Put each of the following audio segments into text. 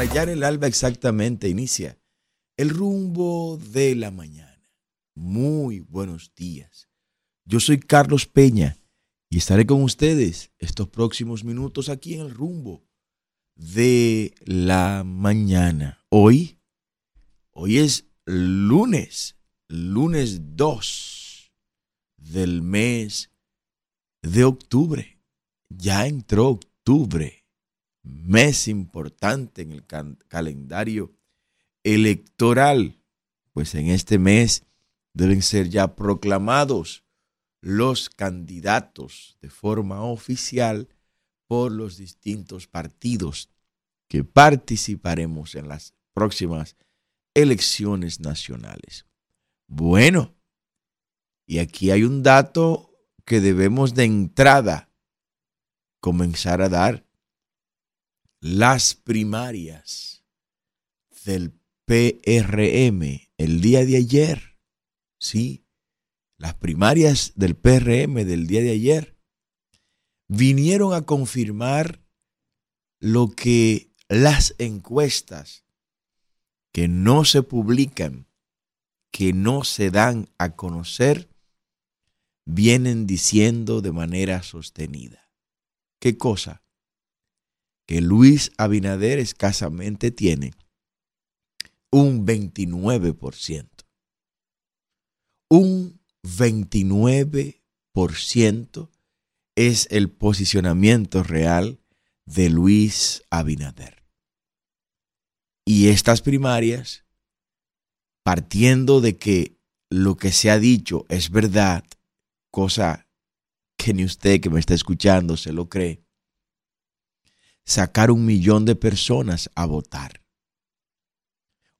rayar el alba exactamente inicia el rumbo de la mañana. Muy buenos días. Yo soy Carlos Peña y estaré con ustedes estos próximos minutos aquí en el rumbo de la mañana. Hoy, hoy es lunes, lunes 2 del mes de octubre. Ya entró octubre, mes importante en el calendario electoral. Pues en este mes deben ser ya proclamados los candidatos de forma oficial por los distintos partidos que participaremos en las próximas elecciones nacionales. Bueno, y aquí hay un dato que debemos de entrada comenzar a dar. Las primarias del PRM el día de ayer, sí, las primarias del PRM del día de ayer vinieron a confirmar lo que las encuestas que no se publican, que no se dan a conocer, vienen diciendo de manera sostenida. ¿Qué cosa? Que Luis Abinader escasamente tiene un 29%. Un 29% es el posicionamiento real de Luis Abinader. Y estas primarias, partiendo de que lo que se ha dicho es verdad, cosa que ni usted que me está escuchando se lo cree, sacar un millón de personas a votar.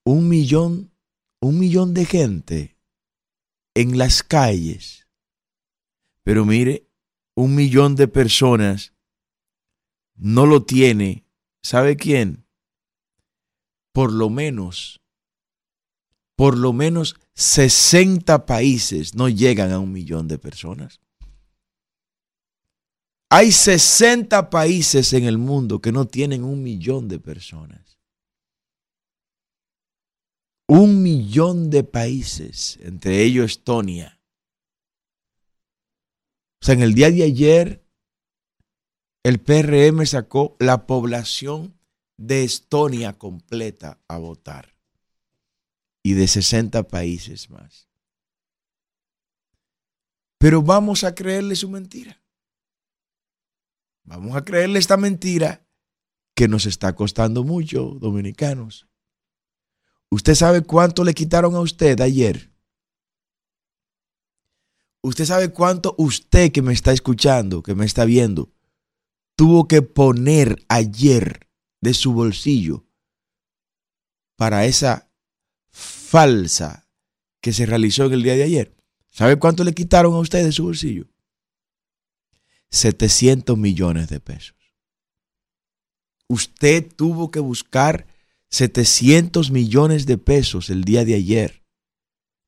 Un millón, un millón de gente en las calles. Pero mire, un millón de personas no lo tiene, ¿sabe quién? Por lo menos, por lo menos 60 países no llegan a un millón de personas. Hay 60 países en el mundo que no tienen un millón de personas un millón de países, entre ellos Estonia. O sea, en el día de ayer, el PRM sacó la población de Estonia completa a votar y de 60 países más. Pero vamos a creerle su mentira. Vamos a creerle esta mentira que nos está costando mucho, dominicanos. ¿Usted sabe cuánto le quitaron a usted ayer? ¿Usted sabe cuánto usted que me está escuchando, que me está viendo, tuvo que poner ayer de su bolsillo para esa falsa que se realizó en el día de ayer? ¿Sabe cuánto le quitaron a usted de su bolsillo? 700 millones de pesos. Usted tuvo que buscar 700 millones de pesos el día de ayer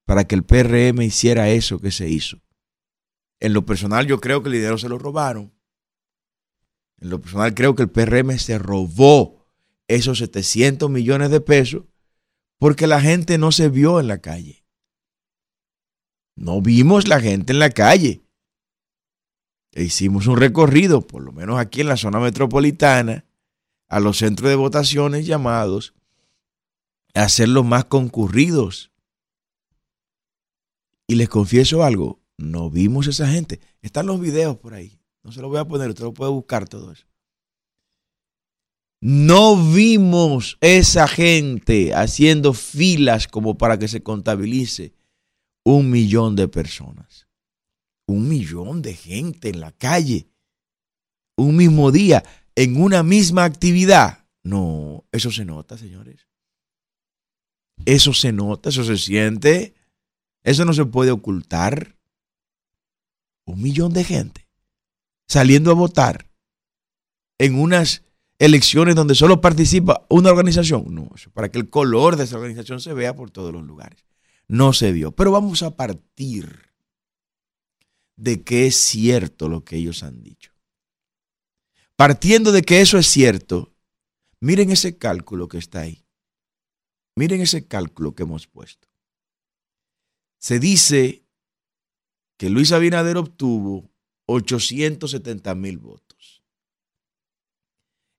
para que el PRM hiciera eso que se hizo. En lo personal yo creo que el dinero se lo robaron. En lo personal creo que el PRM se robó esos 700 millones de pesos porque la gente no se vio en la calle. No vimos la gente en la calle. E hicimos un recorrido, por lo menos aquí en la zona metropolitana, a los centros de votaciones llamados a hacerlos más concurridos. Y les confieso algo, no vimos esa gente. Están los videos por ahí. No se los voy a poner, usted lo puede buscar todo eso. No vimos esa gente haciendo filas como para que se contabilice un millón de personas. Un millón de gente en la calle. Un mismo día en una misma actividad. No, eso se nota, señores. Eso se nota, eso se siente. Eso no se puede ocultar. Un millón de gente saliendo a votar en unas elecciones donde solo participa una organización. No, eso para que el color de esa organización se vea por todos los lugares. No se vio. Pero vamos a partir de que es cierto lo que ellos han dicho. Partiendo de que eso es cierto, Miren ese cálculo que está ahí. Miren ese cálculo que hemos puesto. Se dice que Luis Abinader obtuvo 870 mil votos.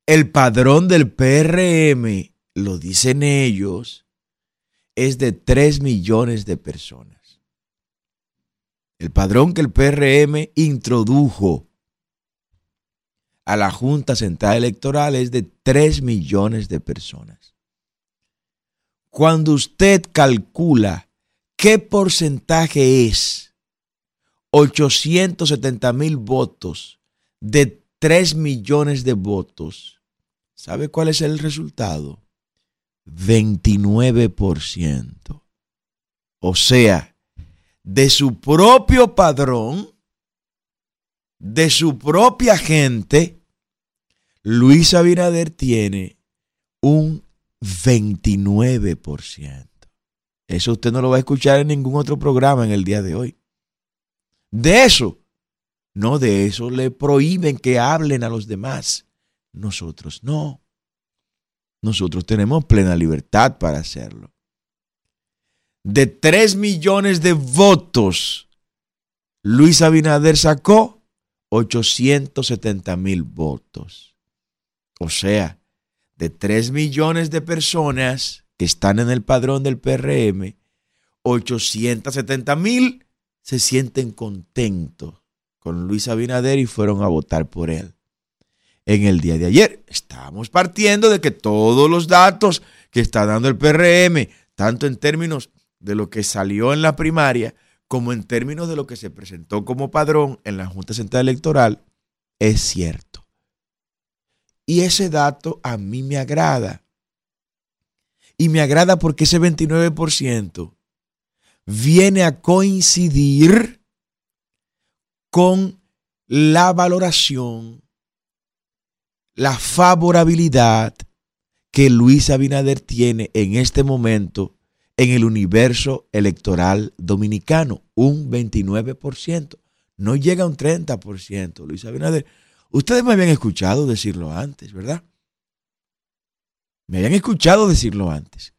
El padrón del PRM, lo dicen ellos, es de 3 millones de personas. El padrón que el PRM introdujo a la Junta Central Electoral es de 3 millones de personas. Cuando usted calcula qué porcentaje es 870 mil votos de 3 millones de votos, ¿sabe cuál es el resultado? 29%. O sea, de su propio padrón, de su propia gente, Luis Abinader tiene un 29%. Eso usted no lo va a escuchar en ningún otro programa en el día de hoy. De eso, no de eso le prohíben que hablen a los demás. Nosotros no. Nosotros tenemos plena libertad para hacerlo. De 3 millones de votos, Luis Abinader sacó 870 mil votos. O sea, de 3 millones de personas que están en el padrón del PRM, 870 mil se sienten contentos con Luis Abinader y fueron a votar por él en el día de ayer. Estamos partiendo de que todos los datos que está dando el PRM, tanto en términos de lo que salió en la primaria, como en términos de lo que se presentó como padrón en la Junta Central Electoral, es cierto. Y ese dato a mí me agrada. Y me agrada porque ese 29% viene a coincidir con la valoración la favorabilidad que Luis Abinader tiene en este momento en el universo electoral dominicano, un 29%. No llega a un 30%, Luis Abinader. Ustedes me habían escuchado decirlo antes, ¿verdad? Me habían escuchado decirlo antes.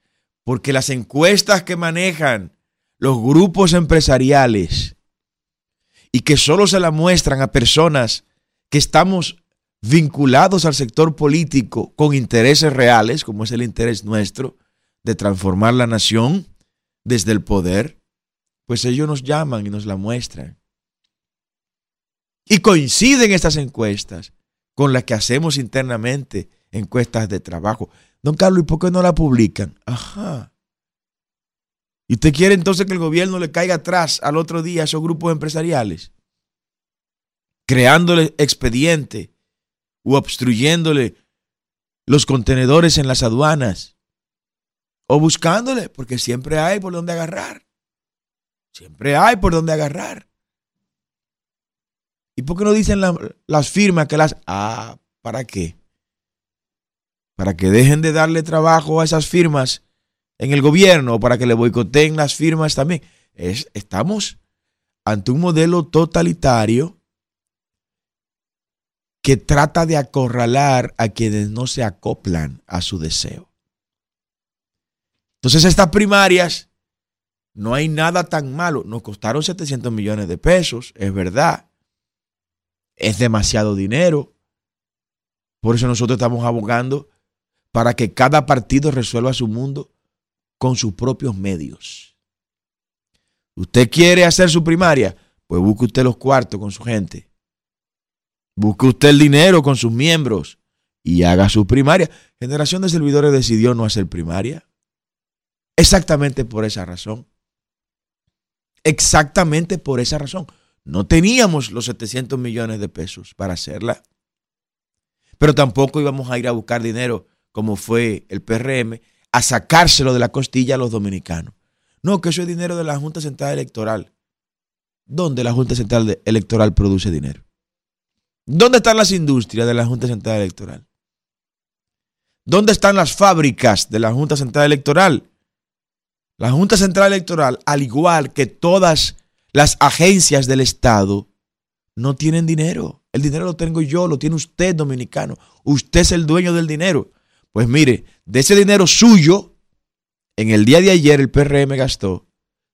Porque las encuestas que manejan los grupos empresariales y que solo se la muestran a personas que estamos vinculados al sector político con intereses reales, como es el interés nuestro, de transformar la nación desde el poder, pues ellos nos llaman y nos la muestran. Y coinciden estas encuestas con las que hacemos internamente encuestas de trabajo. Don Carlos, ¿y por qué no la publican? Ajá. ¿Y usted quiere entonces que el gobierno le caiga atrás al otro día a esos grupos empresariales? Creándole expediente o obstruyéndole los contenedores en las aduanas o buscándole, porque siempre hay por donde agarrar. Siempre hay por donde agarrar. ¿Y por qué no dicen las firmas que las... Ah, ¿para qué? Para que dejen de darle trabajo a esas firmas en el gobierno para que le boicoteen las firmas también. Es, estamos ante un modelo totalitario que trata de acorralar a quienes no se acoplan a su deseo. Entonces estas primarias, no hay nada tan malo. Nos costaron 700 millones de pesos, es verdad. Es demasiado dinero. Por eso nosotros estamos abogando para que cada partido resuelva su mundo con sus propios medios. ¿Usted quiere hacer su primaria? Pues busque usted los cuartos con su gente. Busque usted el dinero con sus miembros y haga su primaria. Generación de servidores decidió no hacer primaria. Exactamente por esa razón. Exactamente por esa razón. No teníamos los 700 millones de pesos para hacerla. Pero tampoco íbamos a ir a buscar dinero como fue el PRM, a sacárselo de la costilla a los dominicanos. No, que eso es dinero de la Junta Central Electoral. ¿Dónde la Junta Central Electoral produce dinero? ¿Dónde están las industrias de la Junta Central Electoral? ¿Dónde están las fábricas de la Junta Central Electoral? La Junta Central Electoral, al igual que todas las agencias del Estado, no tienen dinero. El dinero lo tengo yo, lo tiene usted, dominicano. Usted es el dueño del dinero. Pues mire, de ese dinero suyo, en el día de ayer el PRM gastó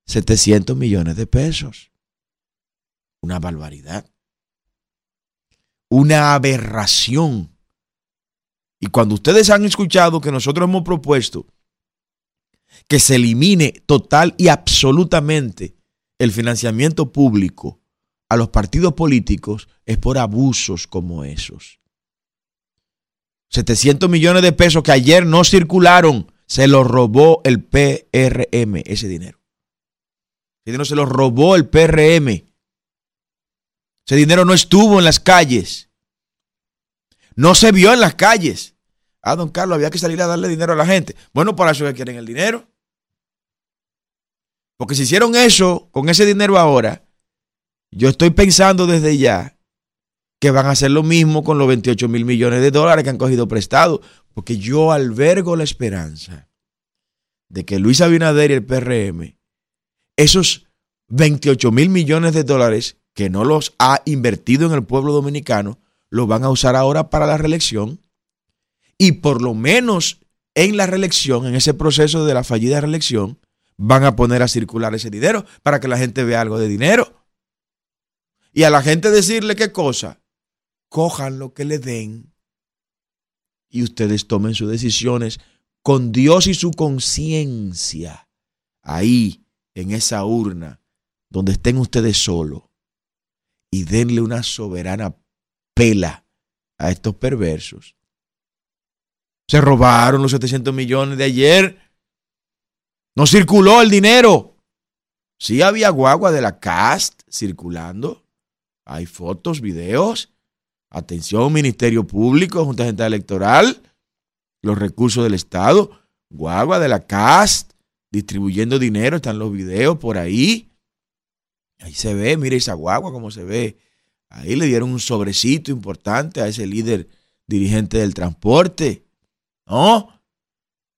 700 millones de pesos. Una barbaridad. Una aberración. Y cuando ustedes han escuchado que nosotros hemos propuesto que se elimine total y absolutamente el financiamiento público a los partidos políticos, es por abusos como esos. 700 millones de pesos que ayer no circularon, se los robó el PRM, ese dinero. Ese dinero se lo robó el PRM. Ese dinero no estuvo en las calles. No se vio en las calles. Ah, don Carlos, había que salir a darle dinero a la gente. Bueno, para eso que quieren el dinero. Porque si hicieron eso con ese dinero ahora, yo estoy pensando desde ya que van a hacer lo mismo con los 28 mil millones de dólares que han cogido prestado. Porque yo albergo la esperanza de que Luis Abinader y el PRM, esos 28 mil millones de dólares que no los ha invertido en el pueblo dominicano, los van a usar ahora para la reelección. Y por lo menos en la reelección, en ese proceso de la fallida reelección, van a poner a circular ese dinero para que la gente vea algo de dinero. Y a la gente decirle qué cosa, cojan lo que le den y ustedes tomen sus decisiones con Dios y su conciencia ahí en esa urna donde estén ustedes solos y denle una soberana pela a estos perversos. Se robaron los 700 millones de ayer. No circuló el dinero. Sí había guagua de la CAST circulando. Hay fotos, videos. Atención, Ministerio Público, Junta Central Electoral, los recursos del Estado, guagua de la CAST, distribuyendo dinero, están los videos por ahí. Ahí se ve, mire esa guagua como se ve. Ahí le dieron un sobrecito importante a ese líder dirigente del transporte. ¿No?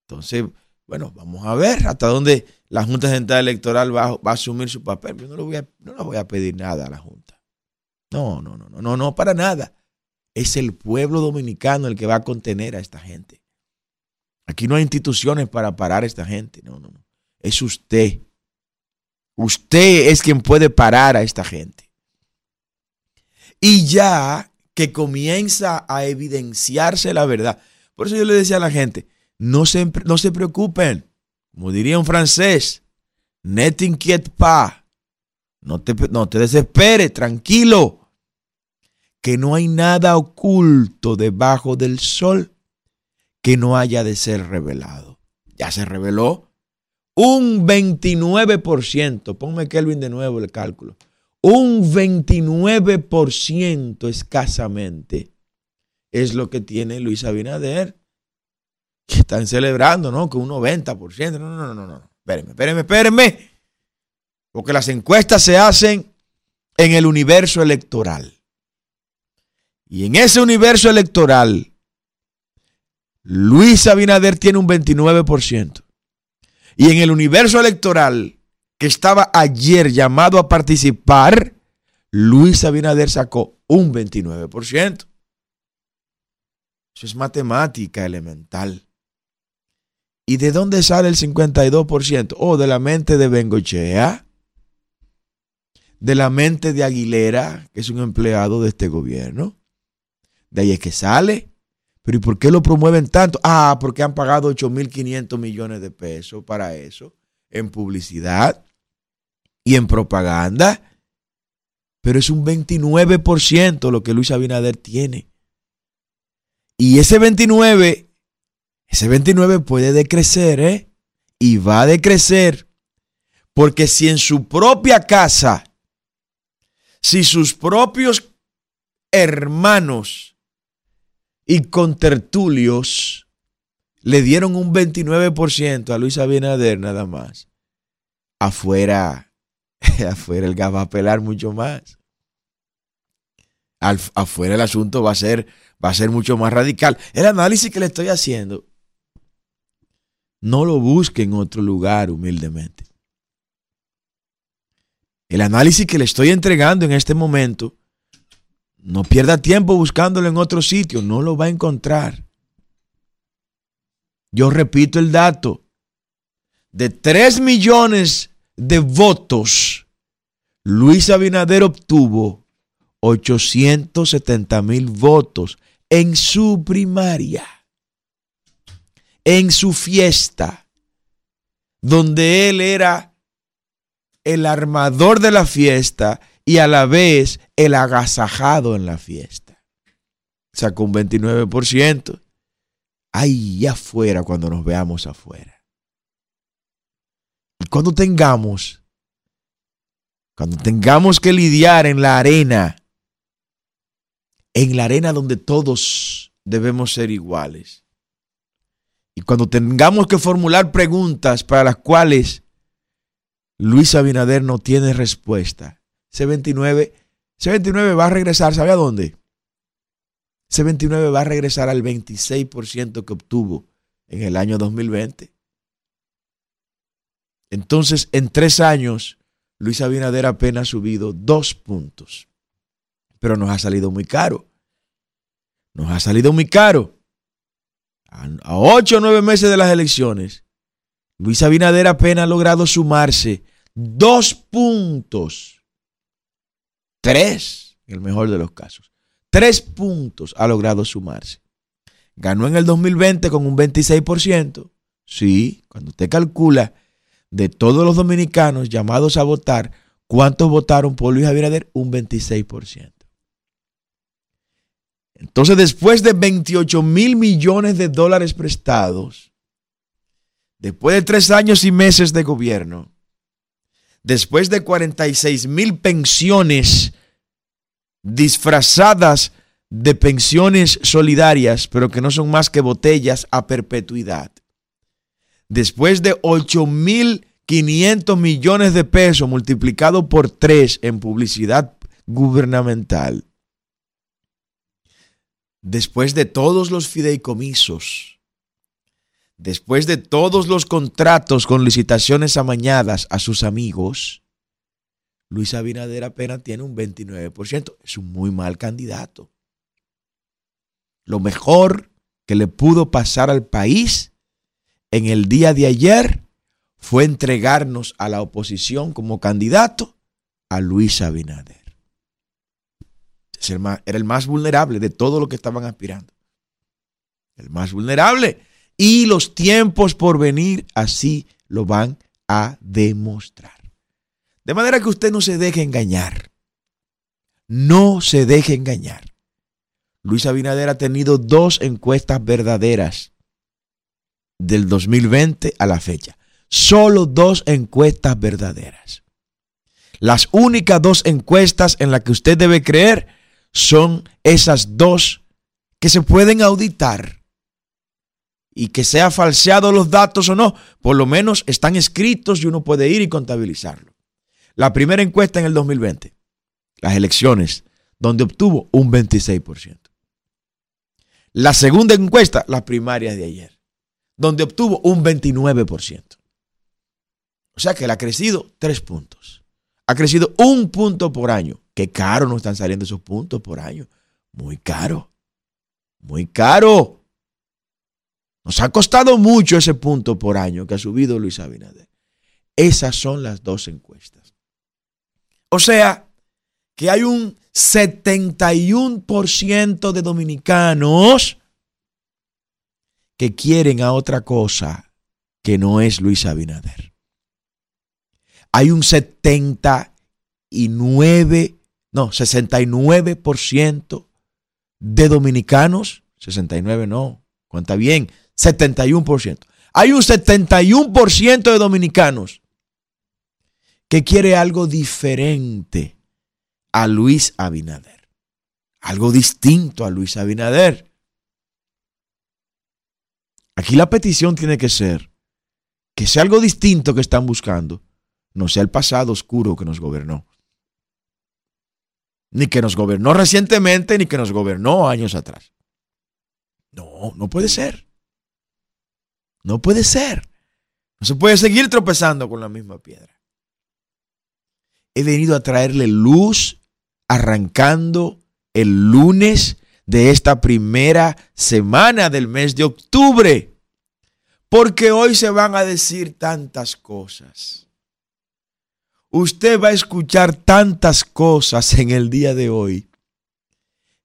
Entonces, bueno, vamos a ver hasta dónde la Junta Central Electoral va, a asumir su papel. Yo no le voy no le voy a pedir nada a la Junta. No, no, no, no, no, no, para nada. Es el pueblo dominicano el que va a contener a esta gente. Aquí no hay instituciones para parar a esta gente. No, no, no. Es usted. Usted es quien puede parar a esta gente. Y ya que comienza a evidenciarse la verdad. Por eso yo le decía a la gente, no se, no se preocupen. Como diría un francés, net inquiet pas. No te, no te tranquilo que no hay nada oculto debajo del sol que no haya de ser revelado. Ya se reveló un 29%, ponme Kelvin de nuevo el cálculo, un 29% escasamente es lo que tiene Luis Abinader, están celebrando, ¿no? Que un 90%, no, no, no, no, no, espérenme, espérenme, espérenme, porque las encuestas se hacen en el universo electoral. Y en ese universo electoral, Luis Abinader tiene un 29%. Y en el universo electoral que estaba ayer llamado a participar, Luis Abinader sacó un 29%. Eso es matemática elemental. ¿Y de dónde sale el 52%? Oh, de la mente de Bengochea, de la mente de Aguilera, que es un empleado de este gobierno, de ahí es que sale. Pero ¿y por qué lo promueven tanto? Ah, porque han pagado 8.500 millones de pesos para eso, en publicidad y en propaganda. Pero es un 29% lo que Luis Abinader tiene. Y ese 29, ese 29 puede decrecer, ¿eh? Y va a decrecer. Porque si en su propia casa, si sus propios hermanos y con tertulios le dieron un 29% a Luis Abinader nada más. Afuera, afuera el gas va a pelar mucho más. afuera el asunto va a ser va a ser mucho más radical. El análisis que le estoy haciendo, no lo busque en otro lugar humildemente. El análisis que le estoy entregando en este momento no pierda tiempo buscándolo en otro sitio, no lo va a encontrar. Yo repito el dato. De 3 millones de votos, Luis Abinader obtuvo 870 mil votos en su primaria, en su fiesta, donde él era el armador de la fiesta y a la vez el agasajado en la fiesta. Sacó un 29%. Ahí afuera cuando nos veamos afuera. Y cuando tengamos, cuando tengamos que lidiar en la arena, en la arena donde todos debemos ser iguales. Y cuando tengamos que formular preguntas para las cuales Luis Abinader no tiene respuesta, C29, C29 va a regresar, ¿sabe a dónde? C29 va a regresar al 26% que obtuvo en el año 2020. Entonces, en tres años, Luis Abinader apenas ha subido dos puntos. Pero nos ha salido muy caro. Nos ha salido muy caro. A ocho o nueve meses de las elecciones, Luis Abinader apenas ha logrado sumarse dos puntos Tres, en el mejor de los casos. Tres puntos ha logrado sumarse. Ganó en el 2020 con un 26%. Sí, cuando usted calcula de todos los dominicanos llamados a votar, ¿cuántos votaron por Luis Abinader? Un 26%. Entonces, después de 28 mil millones de dólares prestados, después de tres años y meses de gobierno, después de 46 mil pensiones disfrazadas de pensiones solidarias, pero que no son más que botellas a perpetuidad. Después de 8 mil 500 millones de pesos multiplicado por 3 en publicidad gubernamental. Después de todos los fideicomisos, después de todos los contratos con licitaciones amañadas a sus amigos, Luis Abinader apenas tiene un 29%. Es un muy mal candidato. Lo mejor que le pudo pasar al país en el día de ayer fue entregarnos a la oposición como candidato a Luis Abinader. Era el más vulnerable de todo lo que estaban aspirando. El más vulnerable. Y los tiempos por venir así lo van a demostrar. De manera que usted no se deje engañar. No se deje engañar. Luis Abinader ha tenido dos encuestas verdaderas del 2020 a la fecha. Solo dos encuestas verdaderas. Las únicas dos encuestas en las que usted debe creer son esas dos que se pueden auditar y que sea falseado los datos o no, por lo menos están escritos y uno puede ir y contabilizarlo. La primera encuesta en el 2020, las elecciones, donde obtuvo un 26%. La segunda encuesta, las primarias de ayer, donde obtuvo un 29%. O sea que ha crecido tres puntos. Ha crecido un punto por año. Qué caro nos están saliendo esos puntos por año. Muy caro. Muy caro. Nos ha costado mucho ese punto por año que ha subido Luis Abinader. Esas son las dos encuestas. O sea, que hay un 71% de dominicanos que quieren a otra cosa que no es Luis Abinader. Hay un 79, no, 69% de dominicanos, 69 no, cuenta bien, 71%. Hay un 71% de dominicanos que quiere algo diferente a Luis Abinader. Algo distinto a Luis Abinader. Aquí la petición tiene que ser que sea algo distinto que están buscando, no sea el pasado oscuro que nos gobernó. Ni que nos gobernó recientemente, ni que nos gobernó años atrás. No, no puede ser. No puede ser. No se puede seguir tropezando con la misma piedra. He venido a traerle luz arrancando el lunes de esta primera semana del mes de octubre. Porque hoy se van a decir tantas cosas. Usted va a escuchar tantas cosas en el día de hoy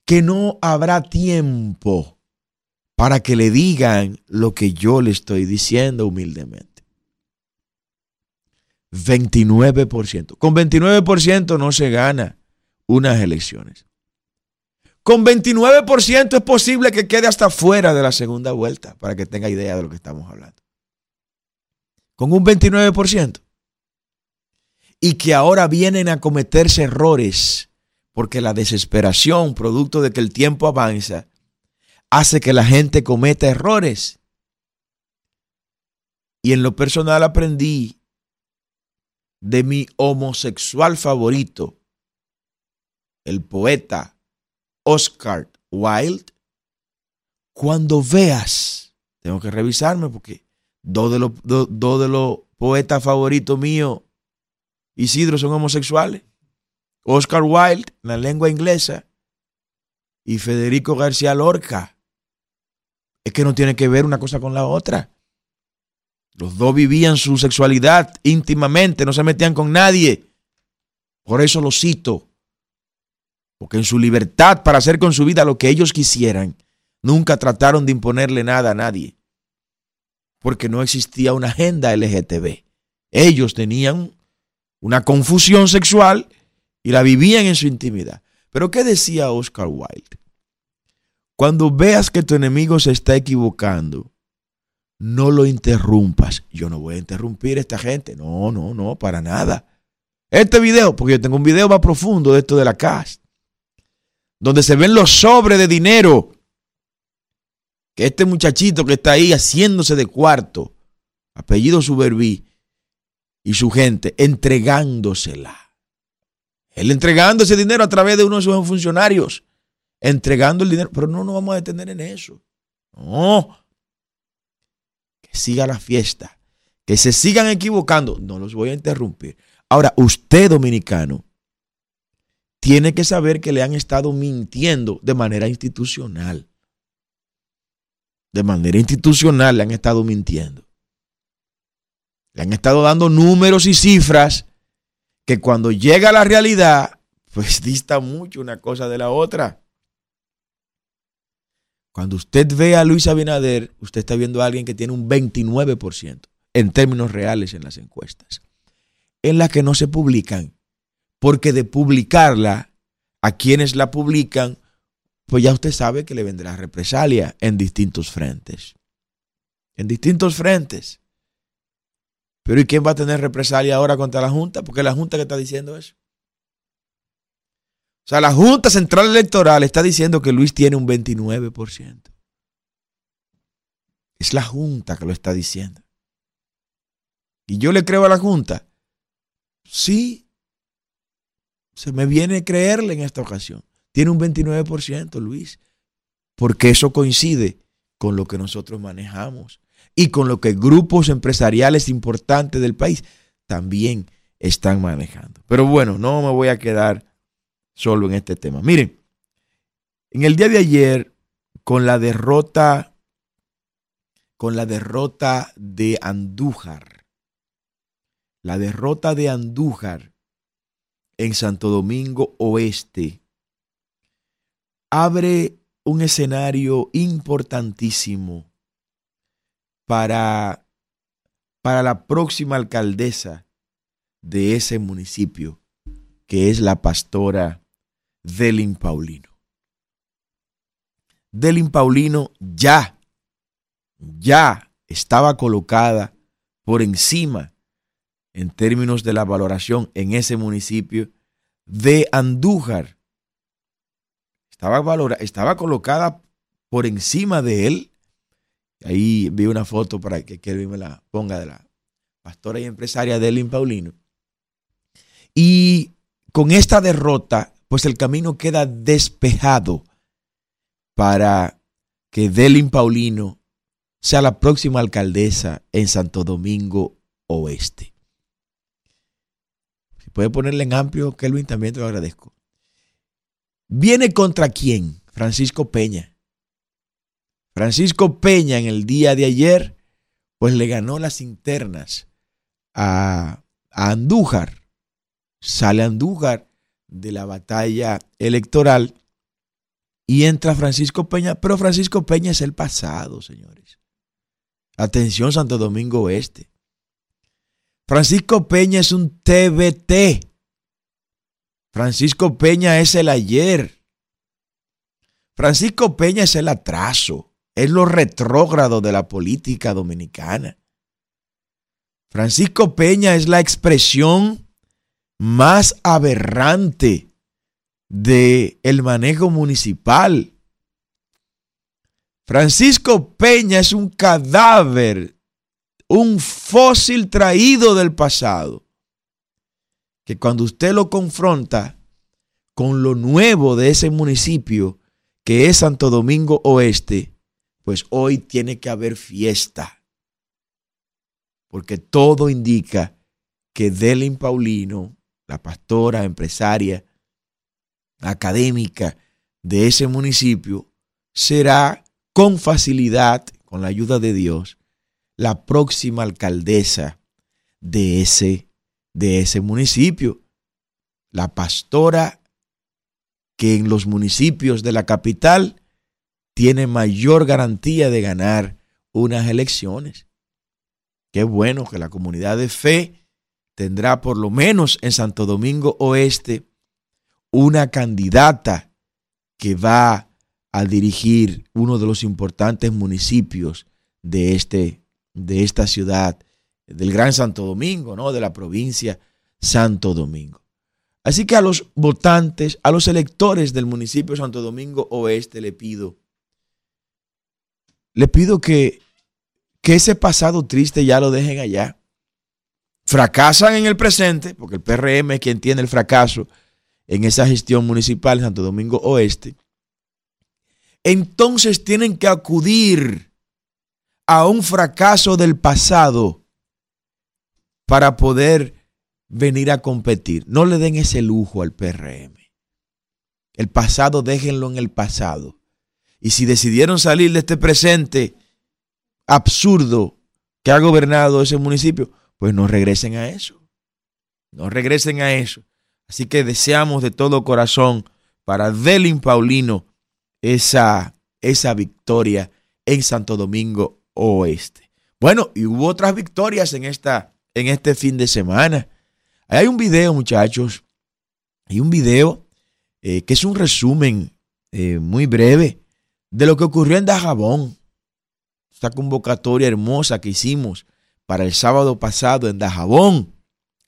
que no habrá tiempo para que le digan lo que yo le estoy diciendo humildemente. 29%. Con 29% no se gana unas elecciones. Con 29% es posible que quede hasta fuera de la segunda vuelta, para que tenga idea de lo que estamos hablando. Con un 29%. Y que ahora vienen a cometerse errores, porque la desesperación, producto de que el tiempo avanza, hace que la gente cometa errores. Y en lo personal aprendí de mi homosexual favorito, el poeta Oscar Wilde, cuando veas, tengo que revisarme porque dos de los, de los poetas favoritos míos, Isidro, son homosexuales. Oscar Wilde, en la lengua inglesa, y Federico García Lorca. Es que no tiene que ver una cosa con la otra. Los dos vivían su sexualidad íntimamente, no se metían con nadie. Por eso lo cito porque en su libertad para hacer con su vida lo que ellos quisieran, nunca trataron de imponerle nada a nadie, porque no existía una agenda LGTB. Ellos tenían una confusión sexual y la vivían en su intimidad. Pero ¿qué decía Oscar Wilde? Cuando veas que tu enemigo se está equivocando, no lo interrumpas. Yo no voy a interrumpir a esta gente. No, no, no, para nada. Este video, porque yo tengo un video más profundo de esto de la cast donde se ven los sobres de dinero. Que este muchachito que está ahí haciéndose de cuarto, apellido Suberví, y su gente, entregándosela. Él entregando ese dinero a través de uno de sus funcionarios, entregando el dinero, pero no nos vamos a detener en eso. No. Que siga la fiesta, que se sigan equivocando, no los voy a interrumpir. Ahora, usted dominicano, tiene que saber que le han estado mintiendo de manera institucional. De manera institucional le han estado mintiendo. Le han estado dando números y cifras que cuando llega a la realidad, pues dista mucho una cosa de la otra. Cuando usted ve a Luis Abinader, usted está viendo a alguien que tiene un 29% en términos reales en las encuestas, en las que no se publican porque de publicarla a quienes la publican, pues ya usted sabe que le vendrá represalia en distintos frentes. En distintos frentes. Pero ¿y quién va a tener represalia ahora contra la Junta? Porque es la Junta que está diciendo eso. O sea, la Junta Central Electoral está diciendo que Luis tiene un 29%. Es la Junta que lo está diciendo. ¿Y yo le creo a la Junta? Sí, se me viene a creerle en esta ocasión. Tiene un 29%, Luis, porque eso coincide con lo que nosotros manejamos y con lo que grupos empresariales importantes del país también están manejando. Pero bueno, no me voy a quedar solo en este tema. Miren, en el día de ayer, con la derrota, con la derrota de Andújar, la derrota de Andújar en Santo Domingo Oeste abre un escenario importantísimo para, para la próxima alcaldesa de ese municipio, que es la pastora Delin Paulino. Delin Paulino ya, ya estaba colocada por encima en términos de la valoración en ese municipio de Andújar. Estaba, valora, estaba colocada por encima de él. Ahí vi una foto para que Kelvin me la ponga de la pastora y empresaria Delin Paulino. Y con esta derrota, pues el camino queda despejado para que Delin Paulino sea la próxima alcaldesa en Santo Domingo Oeste. Puede ponerle en amplio, Kelvin, también te lo agradezco. ¿Viene contra quién? Francisco Peña. Francisco Peña en el día de ayer pues le ganó las internas a, Andújar. Sale Andújar de la batalla electoral y entra Francisco Peña, pero Francisco Peña es el pasado, señores. Atención, Santo Domingo Oeste. Francisco Peña es un TBT. Francisco Peña es el ayer. Francisco Peña es el atraso, es lo retrógrado de la política dominicana. Francisco Peña es la expresión más aberrante de el manejo municipal. Francisco Peña es un cadáver, un fósil traído del pasado, que cuando usted lo confronta con lo nuevo de ese municipio, que es Santo Domingo Oeste, pues hoy tiene que haber fiesta. Porque todo indica que Delin Paulino, la pastora, empresaria, académica de ese municipio, será con facilidad, con la ayuda de Dios, la próxima alcaldesa de ese, de ese municipio. La pastora que en los municipios de la capital tiene mayor garantía de ganar unas elecciones. Qué bueno que la comunidad de fe tendrá por lo menos en Santo Domingo Oeste una candidata que va a dirigir uno de los importantes municipios de, este, de esta ciudad, del Gran Santo Domingo, ¿no? de la provincia Santo Domingo. Así que a los votantes, a los electores del municipio de Santo Domingo Oeste le pido, le pido que, que ese pasado triste ya lo dejen allá. Fracasan en el presente, porque el PRM es quien tiene el fracaso en esa gestión municipal de Santo Domingo Oeste. Entonces tienen que acudir a un fracaso del pasado para poder venir a competir. No le den ese lujo al PRM. El pasado déjenlo en el pasado. Y si decidieron salir de este presente absurdo que ha gobernado ese municipio, pues no regresen a eso. No regresen a eso. Así que deseamos de todo corazón para Delin Paulino esa, esa victoria en Santo Domingo Oeste. Bueno, y hubo otras victorias en, esta, en este fin de semana. Hay un video, muchachos. Hay un video eh, que es un resumen eh, muy breve de lo que ocurrió en Dajabón. Esta convocatoria hermosa que hicimos para el sábado pasado en Dajabón.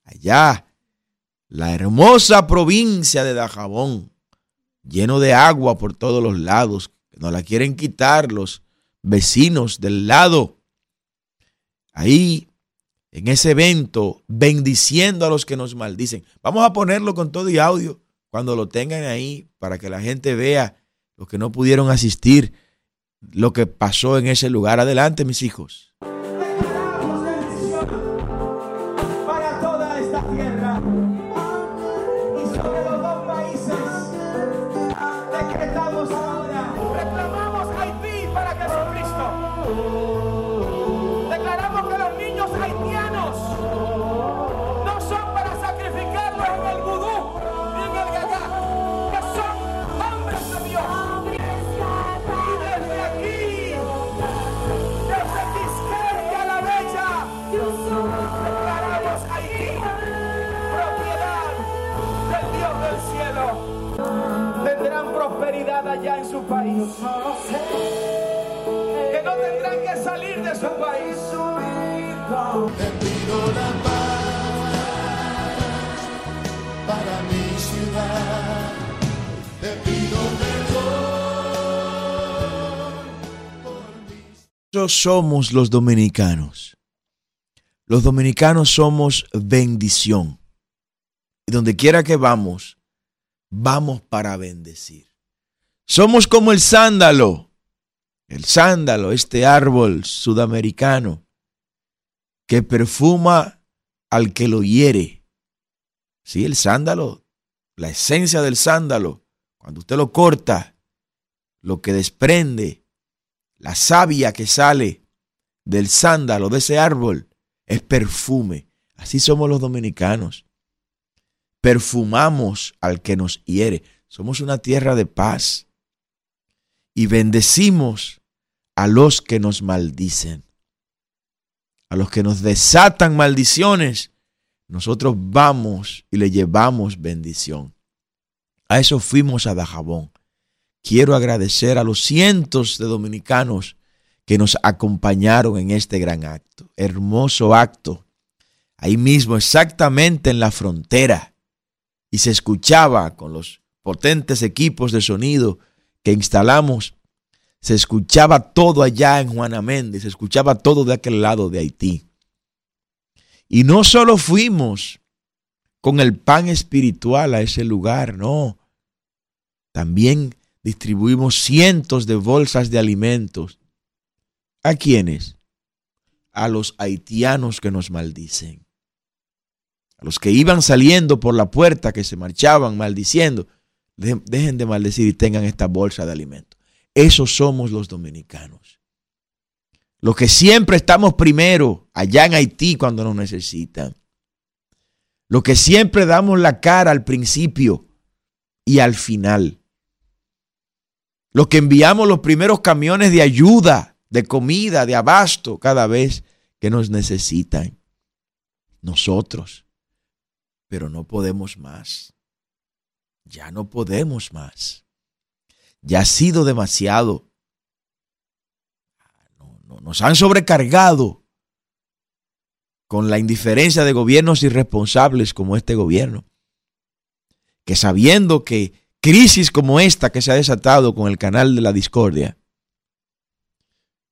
Allá, la hermosa provincia de Dajabón, lleno de agua por todos los lados. Nos la quieren quitar los vecinos del lado. Ahí en ese evento, bendiciendo a los que nos maldicen. Vamos a ponerlo con todo y audio cuando lo tengan ahí para que la gente vea los que no pudieron asistir, lo que pasó en ese lugar. Adelante, mis hijos. Somos los dominicanos. Los dominicanos somos bendición. Y donde quiera que vamos, vamos para bendecir. Somos como el sándalo, el sándalo, este árbol sudamericano que perfuma al que lo hiere. Sí, el sándalo, la esencia del sándalo, cuando usted lo corta, lo que desprende, la savia que sale del sándalo, de ese árbol, es perfume. Así somos los dominicanos. Perfumamos al que nos hiere. Somos una tierra de paz. Y bendecimos a los que nos maldicen. A los que nos desatan maldiciones, nosotros vamos y le llevamos bendición. A eso fuimos a Dajabón. Quiero agradecer a los cientos de dominicanos que nos acompañaron en este gran acto. Hermoso acto. Ahí mismo, exactamente en la frontera. Y se escuchaba con los potentes equipos de sonido que instalamos. Se escuchaba todo allá en Juanamente, se escuchaba todo de aquel lado de Haití. Y no solo fuimos con el pan espiritual a ese lugar, no. También distribuimos cientos de bolsas de alimentos ¿A quiénes? A los haitianos que nos maldicen. A los que iban saliendo por la puerta, que se marchaban maldiciendo. Dejen de maldecir y tengan esta bolsa de alimentos. Esos somos los dominicanos. Los que siempre estamos primero allá en Haití cuando nos necesitan. Los que siempre damos la cara al principio y al final. Los que enviamos los primeros camiones de ayuda de comida, de abasto cada vez que nos necesitan. Nosotros. Pero no podemos más. Ya no podemos más. Ya ha sido demasiado. nos han sobrecargado con la indiferencia de gobiernos irresponsables como este gobierno, que sabiendo que crisis como esta que se ha desatado con el canal de la discordia,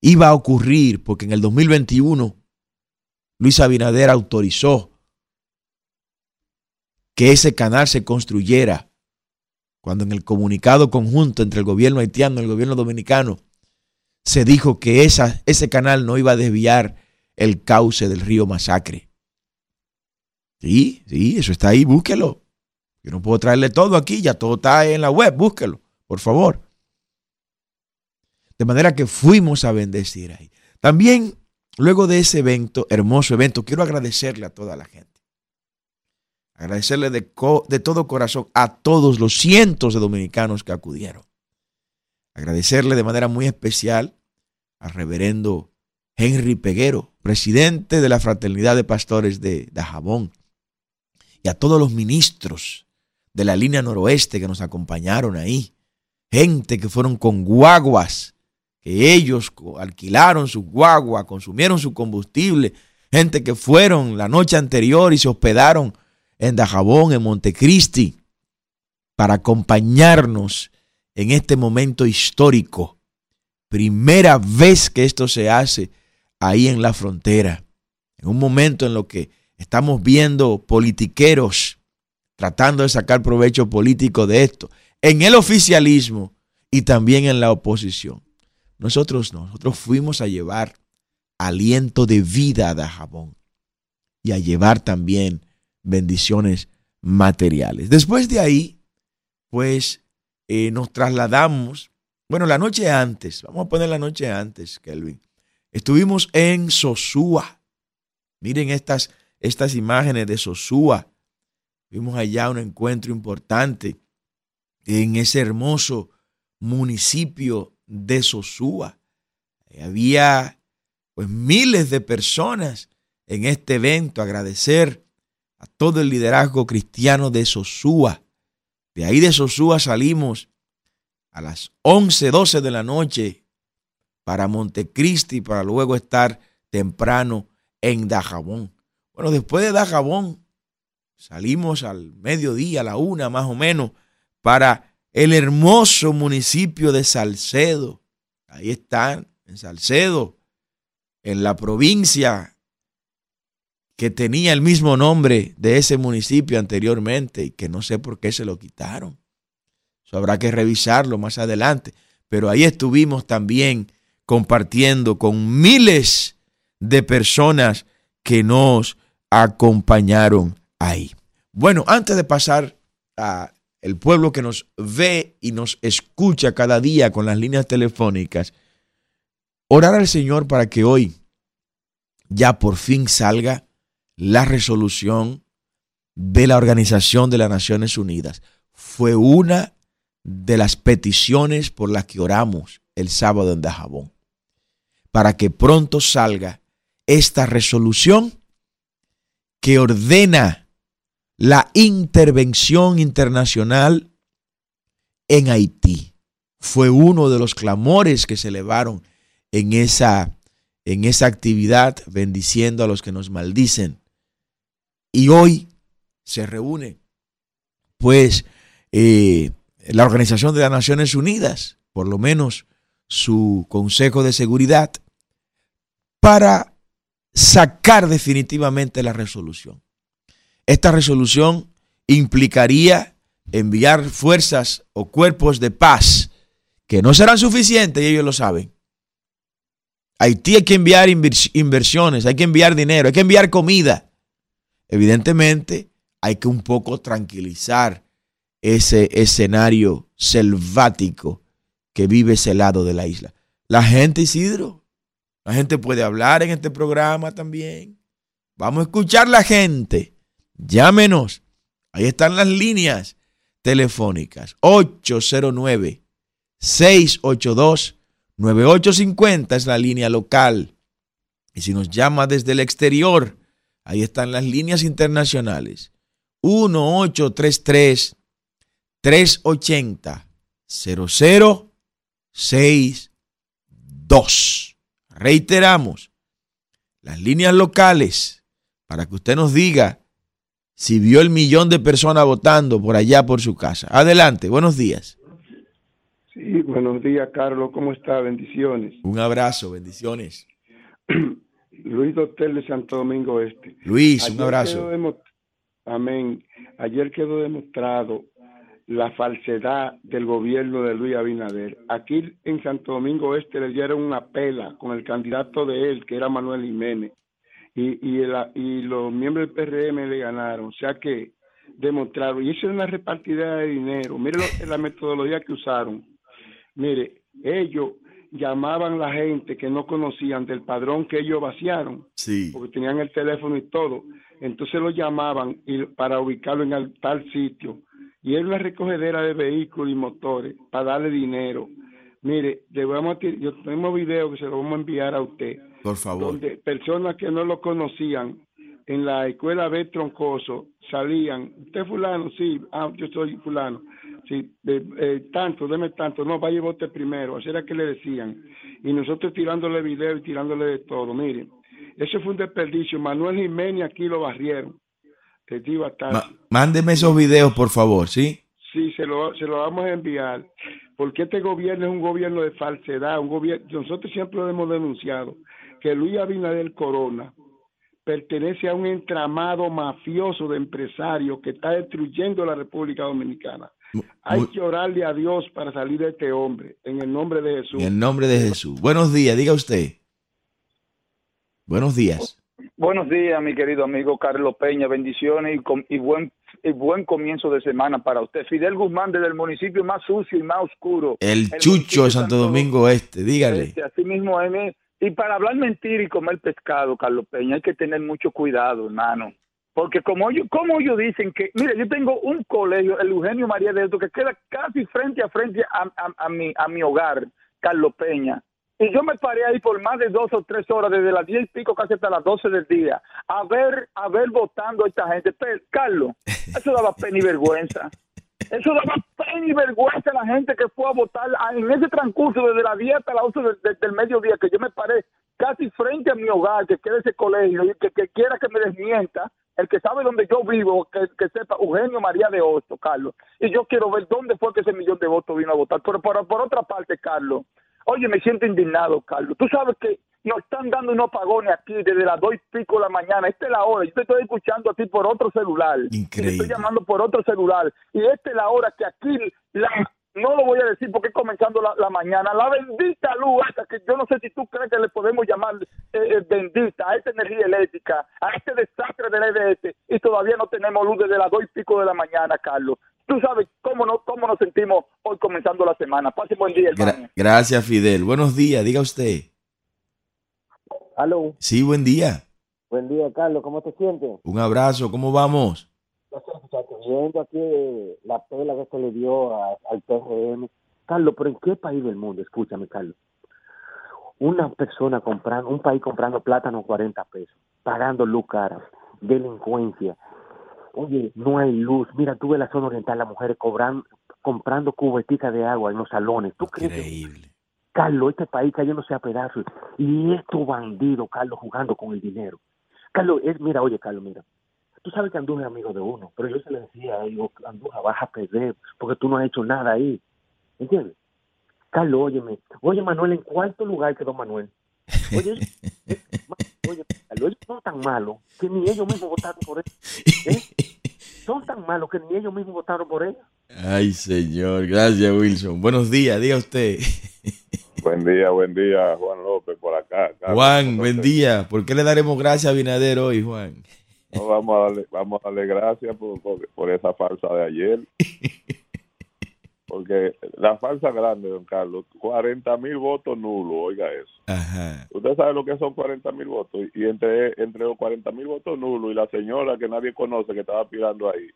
iba a ocurrir porque en el 2021 Luis Abinader autorizó que ese canal se construyera cuando en el comunicado conjunto entre el gobierno haitiano y el gobierno dominicano se dijo que esa, ese canal no iba a desviar el cauce del río Masacre. Sí, sí, eso está ahí, búsquelo. Yo no puedo traerle todo aquí, ya todo está en la web, búsquelo, por favor. De manera que fuimos a bendecir ahí. También, luego de ese evento, hermoso evento, quiero agradecerle a toda la gente. Agradecerle de, de todo corazón a todos los cientos de dominicanos que acudieron. Agradecerle de manera muy especial al reverendo Henry Peguero, presidente de la Fraternidad de Pastores de Dajabón, y a todos los ministros de la línea noroeste que nos acompañaron ahí. Gente que fueron con guaguas que ellos alquilaron su guagua, consumieron su combustible, gente que fueron la noche anterior y se hospedaron en Dajabón, en Montecristi, para acompañarnos en este momento histórico. Primera vez que esto se hace ahí en la frontera, en un momento en lo que estamos viendo politiqueros tratando de sacar provecho político de esto, en el oficialismo y también en la oposición. Nosotros nosotros fuimos a llevar aliento de vida a Dajabón y a llevar también bendiciones materiales. Después de ahí, pues eh, nos trasladamos, bueno, la noche antes, vamos a poner la noche antes, Kelvin, estuvimos en Sosúa. Miren estas, estas imágenes de Sosúa. Vimos allá un encuentro importante en ese hermoso municipio de Sosúa. Había pues miles de personas en este evento, agradecer a todo el liderazgo cristiano de Sosúa. De ahí de Sosúa salimos a las 11, 12 de la noche para Montecristi, para luego estar temprano en Dajabón. Bueno, después de Dajabón salimos al mediodía, a la una más o menos, para el hermoso municipio de Salcedo. Ahí están, en Salcedo, en la provincia que tenía el mismo nombre de ese municipio anteriormente y que no sé por qué se lo quitaron. Eso habrá que revisarlo más adelante. Pero ahí estuvimos también compartiendo con miles de personas que nos acompañaron ahí. Bueno, antes de pasar a el pueblo que nos ve y nos escucha cada día con las líneas telefónicas, orar al Señor para que hoy ya por fin salga la resolución de la Organización de las Naciones Unidas. Fue una de las peticiones por las que oramos el sábado en Dajabón. Para que pronto salga esta resolución que ordena la intervención internacional en Haití. Fue uno de los clamores que se elevaron en esa, en esa actividad, bendiciendo a los que nos maldicen. Y hoy se reúne, pues, eh, la Organización de las Naciones Unidas, por lo menos su Consejo de Seguridad, para sacar definitivamente la resolución. Esta resolución implicaría enviar fuerzas o cuerpos de paz que no serán suficientes y ellos lo saben. Haití hay que enviar inversiones, hay que enviar dinero, hay que enviar comida. Evidentemente hay que un poco tranquilizar ese escenario selvático que vive ese lado de la isla. La gente, Isidro, la gente puede hablar en este programa también. Vamos a escuchar la gente. Llámenos. Ahí están las líneas telefónicas. 809 682 9850 es la línea local. Y si nos llama desde el exterior, ahí están las líneas internacionales. 1833 380 0062. Reiteramos, las líneas locales para que usted nos diga si vio el millón de personas votando por allá por su casa. Adelante, buenos días. Sí, buenos días, Carlos. ¿Cómo está? Bendiciones. Un abrazo, bendiciones. Luis Doctor de Santo Domingo Este. Luis, un abrazo. Amén. Ayer quedó demostrado la falsedad del gobierno de Luis Abinader. Aquí en Santo Domingo Este le dieron una pela con el candidato de él, que era Manuel Jiménez, y, y, y los miembros del PRM le ganaron. O sea que demostraron, y eso es una repartidera de dinero. Mire la metodología que usaron. Mire, ellos llamaban a la gente que no conocían del padrón que ellos vaciaron, sí. porque tenían el teléfono y todo. Entonces lo llamaban y, para ubicarlo en el, tal sitio y es una recogedera de vehículos y motores para darle dinero. Mire, vamos a, yo tenemos video que se lo vamos a enviar a usted. Por favor. Donde personas que no lo conocían en la escuela B Troncoso salían, usted fulano, sí, ah, yo soy fulano, sí, eh, tanto, deme tanto, no, vaya y vote primero, así era que le decían. Y nosotros tirándole video y tirándole de todo, miren, eso fue un desperdicio. Manuel Jiménez aquí lo barrieron mándeme esos videos, por favor, ¿sí? Sí, se lo, se lo vamos a enviar. Porque este gobierno es un gobierno de falsedad. Un gobierno, nosotros siempre lo hemos denunciado que Luis Abinader Corona pertenece a un entramado mafioso de empresarios que está destruyendo la República Dominicana. Hay que orarle a Dios para salir de este hombre, en el nombre de Jesús. En el nombre de Jesús. Buenos días, diga usted. Buenos días. Buenos días, mi querido amigo Carlos Peña. Bendiciones y, buen, buen comienzo de semana para usted. Fidel Guzmán, desde el municipio más sucio y más oscuro. El, Chucho de Santo, Domingo Este, dígale. Este, así mismo, M. Y para hablar mentir y comer pescado, Carlos Peña, hay que tener mucho cuidado, hermano. Porque como ellos, como ellos dicen que, mire, yo tengo un colegio, el Eugenio María de Esto, que queda casi frente a frente a, a, mi, a mi hogar, Carlos Peña. Y yo me paré ahí por más de dos o tres horas, desde las diez y pico casi hasta las doce del día, a ver, a ver votando a esta gente. Pero, Carlos, eso daba pena y vergüenza. Eso daba pena y vergüenza a la gente que fue a votar en ese transcurso desde las 10 hasta las 8 del, mediodía, que yo me paré casi frente a mi hogar, que queda ese colegio, y que, quiera que me desmienta, el que sabe dónde yo vivo, que, sepa, Eugenio María de Osto, Carlos. Y yo quiero ver dónde fue que ese millón de votos vino a votar. Pero por, por otra parte, Carlos, Oye, me siento indignado, Carlos. Tú sabes que nos están dando unos apagones aquí desde las dos y pico de la mañana. Esta es la hora. Yo te estoy escuchando a ti por otro celular. Increíble. Te estoy llamando por otro celular. Y esta es la hora que aquí la, no lo voy a decir porque es comenzando la, mañana, la bendita luz hasta que yo no sé si tú crees que le podemos llamar eh, eh, bendita a esta energía eléctrica, a este desastre del EDS y todavía no tenemos luz desde las dos y pico de la mañana, Carlos. Tú sabes cómo, no, cómo nos sentimos hoy comenzando la semana. Pase buen día, hermano. gracias, Fidel. Buenos días, diga usted. Aló, Sí, buen día. buen día, Carlos, ¿cómo te sientes? Un abrazo, ¿cómo vamos? Viendo aquí eh, la pela que se le dio a- al PRM. Carlos, pero ¿en qué país del mundo? Escúchame, Carlos. Una persona comprando, un país comprando plátano 40 pesos, pagando luz cara, delincuencia. Oye, no hay luz. Mira, tú ves la zona oriental, las mujeres cobran, comprando cubeticas de agua en los salones. ¿Tú crees que Increíble. Carlos, este país cayéndose a pedazos. Y estos bandidos, Carlos, jugando con el dinero. Carlos, es, mira, oye, Carlos, mira. Tú sabes que Andújar es amigo de uno, pero yo se le decía Andújar, vas a perder, porque tú no has hecho nada ahí. ¿Entiendes? Carlos, óyeme. Oye, Manuel, ¿en cuánto lugar quedó Manuel? Oye, oye, ellos son tan malos que ni ellos mismos votaron por él. ¿Eh? Son tan malos que ni ellos mismos votaron por él. Ay, señor. Gracias, Wilson. Buenos días, diga usted. Buen día, buen día, Juan López, por acá. Carlos, Juan, ¿cómo buen día. ¿Por qué le daremos gracias a Binader hoy, Juan? No, vamos, a darle, vamos a darle gracias por, por, por esa falsa de ayer. Porque la falsa grande, don Carlos, 40 mil votos nulos, oiga eso. Ajá. Usted sabe lo que son 40 mil votos. Y entre, entre los 40 mil votos nulos y la señora que nadie conoce que estaba pirando ahí,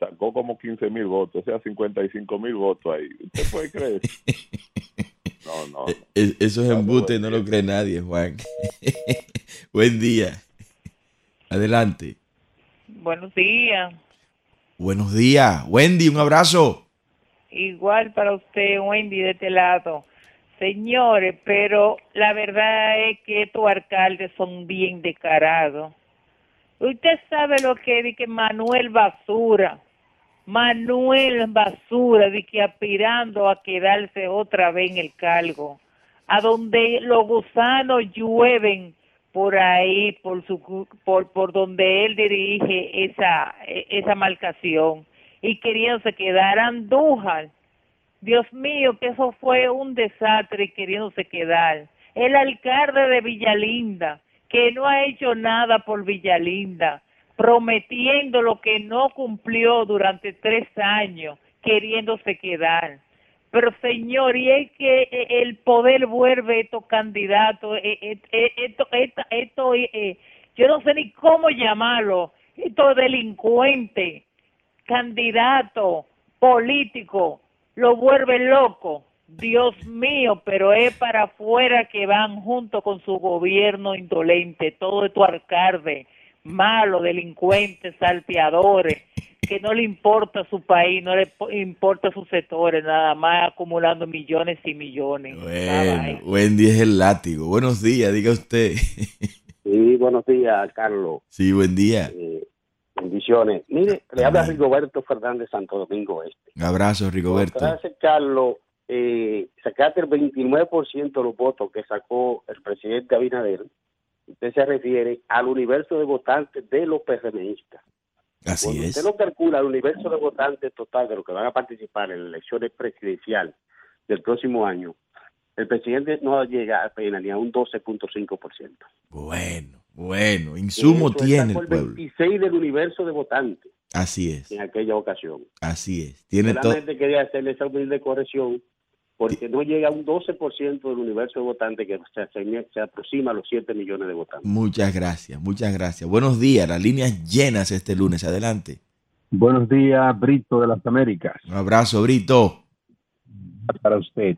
sacó como 15 mil votos, o sea, 55 mil votos ahí. ¿Usted puede creer? No, no. Eso es buen no lo cree nadie, Juan. Buen día. Adelante. Buenos días. Buenos días. Wendy, un abrazo. Igual para usted, Wendy, de este lado. Señores, pero la verdad es que estos alcaldes son bien descarados. Usted sabe lo que es de que Manuel Basura, Manuel Basura, de que aspirando a quedarse otra vez en el cargo, a donde los gusanos llueven por ahí, por su por por donde él dirige esa esa marcación y queriéndose quedar Andújar. Dios mío, que eso fue un desastre queriéndose quedar. El alcalde de Villalinda, que no ha hecho nada por Villalinda, prometiendo lo que no cumplió durante tres años, queriéndose quedar. Pero señor, y es que eh, el poder vuelve estos candidatos, eh, eh, eh, esto, esto, eh, eh, yo no sé ni cómo llamarlo, estos delincuentes, candidatos, políticos, lo vuelve loco. Dios mío, pero es para afuera que van junto con su gobierno indolente, todo estos alcaldes, malos, delincuentes, salteadores, que no le importa su país, no le po- importa sus sectores, nada más acumulando millones y millones. Bueno, bye. Wendy es el látigo. Buenos días, diga usted. Sí, buenos días, Carlos. Sí, buen día. Eh, bendiciones. Mire, le habla. Rigoberto Fernández Santo Domingo Este. Un abrazo, Rigoberto. Gracias, Carlos. Eh, sacaste el 29% de los votos que sacó el presidente Abinader. Usted se refiere al universo de votantes de los PRMistas. Así Cuando es. usted lo calcula, el universo de votantes total de los que van a participar en las elecciones presidenciales del próximo año, el presidente no llega apenas ni a un 12.5%. Bueno, bueno. Insumo Eso tiene el pueblo. 26 del universo de votantes Así es. en aquella ocasión. Así es. Tiene todo. Solamente quería hacerle esa humilde corrección porque no llega a un 12% del universo de votantes que se, se- se aproxima a los 7 millones de votantes. Muchas gracias, muchas gracias. Buenos días, las líneas llenas este lunes. Adelante. Buenos días, Brito de las Américas, Un abrazo, Brito. para usted.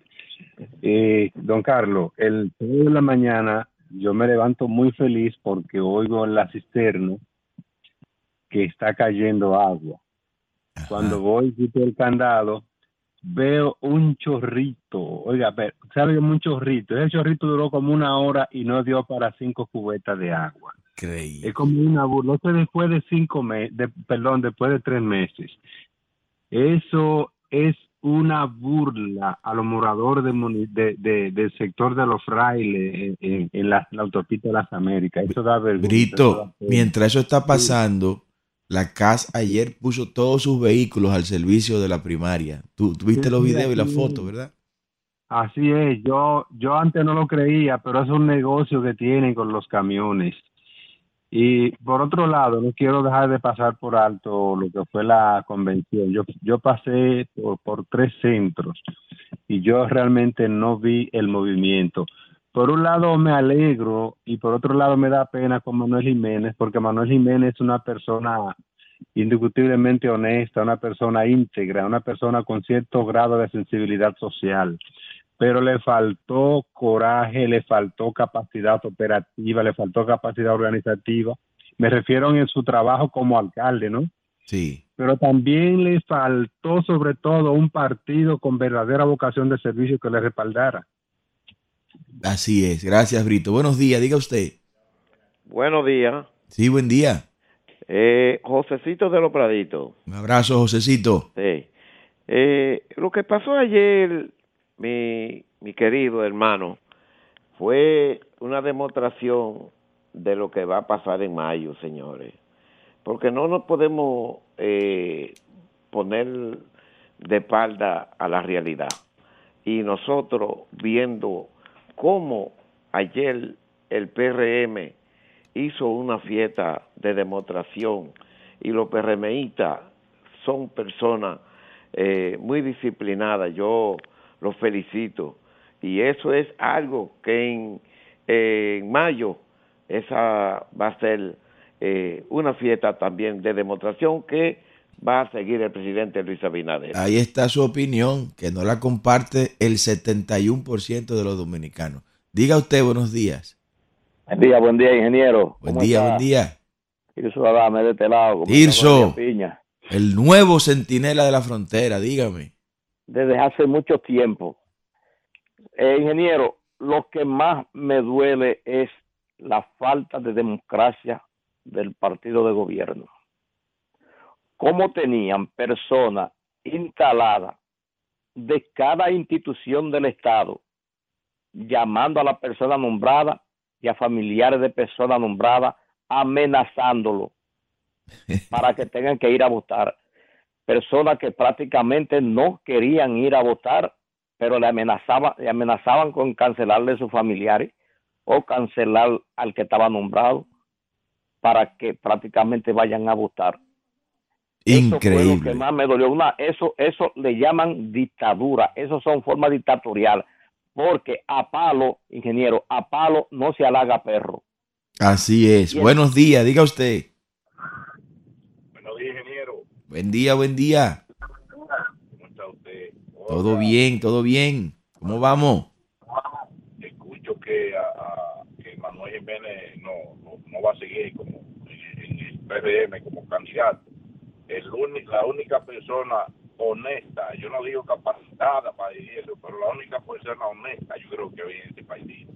Eh, don Carlos, el de la mañana yo me levanto muy feliz porque oigo en la cisterna que está cayendo agua. Ajá. Cuando voy quito el candado, veo un chorrito. Oiga, ¿sabe un chorrito? Ese chorrito duró como una hora y no dio para cinco cubetas de agua. Increíble. Es como una burla. Después de cinco meses, de, perdón, después de tres meses. Eso es una burla a los moradores de muni- de- de- del sector de los frailes en, en- en la, la autopista de las Américas. Eso da vergüenza. eso Brito, da mientras eso está pasando, la CAS ayer puso todos sus vehículos al servicio de la primaria. Tú, tú viste Sí, los sí, videos y las fotos. ¿verdad? Así es, yo, yo antes no lo creía, pero es un negocio que tienen con los camiones. Y por otro lado, no quiero dejar de pasar por alto lo que fue la convención. Yo, yo pasé por, por tres centros y yo realmente no vi el movimiento. por un lado me alegro y por otro lado me da pena con Manuel Jiménez, porque Manuel Jiménez es una persona indiscutiblemente honesta, una persona íntegra, una persona con cierto grado de sensibilidad social, pero le faltó coraje, le faltó capacidad operativa, le faltó capacidad organizativa. Me refiero en su trabajo como alcalde, ¿no? Sí. Pero también le faltó sobre todo un partido con verdadera vocación de servicio que le respaldara. Así es. Gracias, Brito. Buenos días, diga usted. Buenos días. Sí, buen día. Eh, Josecito de los Praditos. Un abrazo, Josecito. Sí. Eh, lo que pasó ayer, mi, mi querido hermano, fue una demostración de lo que va a pasar en mayo, señores. Porque no nos podemos eh, poner de espalda a la realidad. Y nosotros viendo cómo ayer el PRM hizo una fiesta de demostración y los PRMistas son personas eh, muy disciplinadas, yo los felicito y eso es algo que en, eh, en mayo esa va a ser eh, una fiesta también de demostración que va a seguir el presidente Luis Abinader. Ahí está su opinión, que no la comparte el 71% de los dominicanos. Diga usted buenos días. Buen día, buen día, ingeniero. Buen ¿Cómo día, está? buen día. Tirso Adame de este lado. Piña. El nuevo centinela de la frontera, dígame. Desde hace mucho tiempo. Eh, ingeniero, lo que más me duele es la falta de democracia del partido de gobierno. Cómo tenían personas instaladas de cada institución del Estado, llamando a la persona nombrada y a familiares de personas nombradas, amenazándolo para que tengan que ir a votar. Personas que prácticamente no querían ir a votar, pero le amenazaban, le amenazaban con cancelarle a sus familiares o cancelar al que estaba nombrado para que prácticamente vayan a votar. Eso fue lo que Increíble. más me dolió. Una, eso, eso le llaman dictadura. Eso son formas dictatoriales. Porque a palo, ingeniero, a palo no se halaga perro. Así es. Buenos días, diga usted. Buenos días, ingeniero. Buen día, buen día. ¿Cómo está usted? Todo bien, todo bien. ¿Cómo vamos? Escucho que, a, que Manuel Jiménez no, no, no va a seguir como en, el PRM como candidato. El la única persona honesta, yo no digo capacitada para decir eso, pero la única persona honesta yo creo que hay en este país.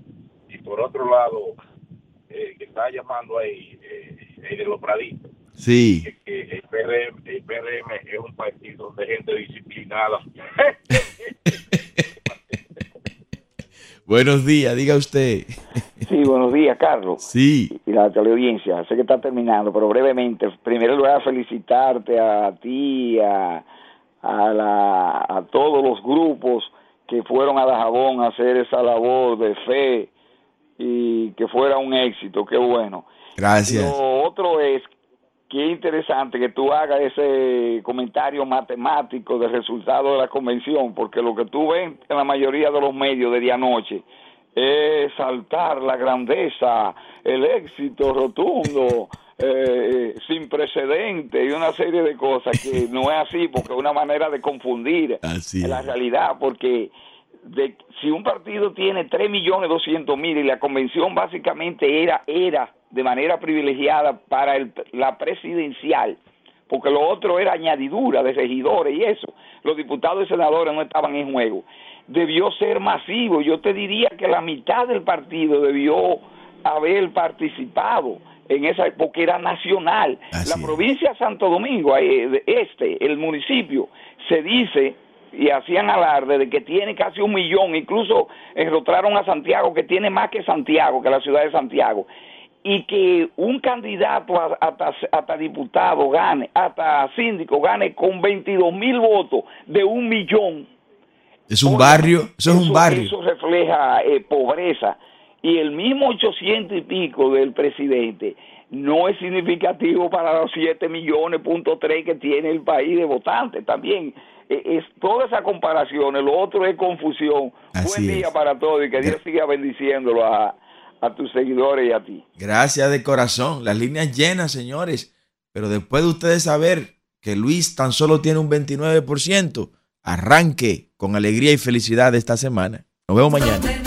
Y por otro lado, eh, que está llamando ahí, eh, de los Praditos, Sí. que, que el, PRM, el PRM es un partido de gente disciplinada. Buenos días, diga usted. Sí, buenos días, Carlos. Sí. Y la teleaudiencia. Sé que está terminando, pero brevemente. Primero voy a felicitarte a ti, a, a, la, a todos los grupos que fueron a Dajabón a hacer esa labor de fe y que fuera un éxito. Qué bueno. Gracias. Lo otro es es interesante que tú hagas ese comentario matemático del resultado de la convención, porque lo que tú ves en la mayoría de los medios de día noche es saltar la grandeza, el éxito rotundo, eh, sin precedente y una serie de cosas que no es así, porque es una manera de confundir Así la realidad, porque de, si un partido tiene 3 millones 200 mil y la convención básicamente era, era de manera privilegiada para el, la presidencial, porque lo otro era añadidura de regidores y eso, los diputados y senadores no estaban en juego. Debió ser masivo, yo te diría que la mitad del partido debió haber participado en esa, porque era nacional. Así la es. provincia de Santo Domingo, este, el municipio, se dice y hacían alarde de que tiene casi un millón, incluso enrotraron a Santiago que tiene más que Santiago, que la ciudad de Santiago, y que un candidato a- hasta, hasta diputado gane, hasta síndico gane con 22 mil votos de un millón. Es un barrio, eso es un barrio. Eso refleja eh, pobreza. Y el mismo 800 y pico del presidente no es significativo para los 7 millones, punto 3 que tiene el país de votantes también. eh, es toda esa comparación, lo otro es confusión. Así Buen día es. para todos y que Dios siga bendiciéndolo a, a tus seguidores y a ti. Gracias de corazón. Las líneas llenas, señores. Pero después de ustedes saber que Luis tan solo tiene un 29%, arranque con alegría y felicidad esta semana. Nos vemos mañana.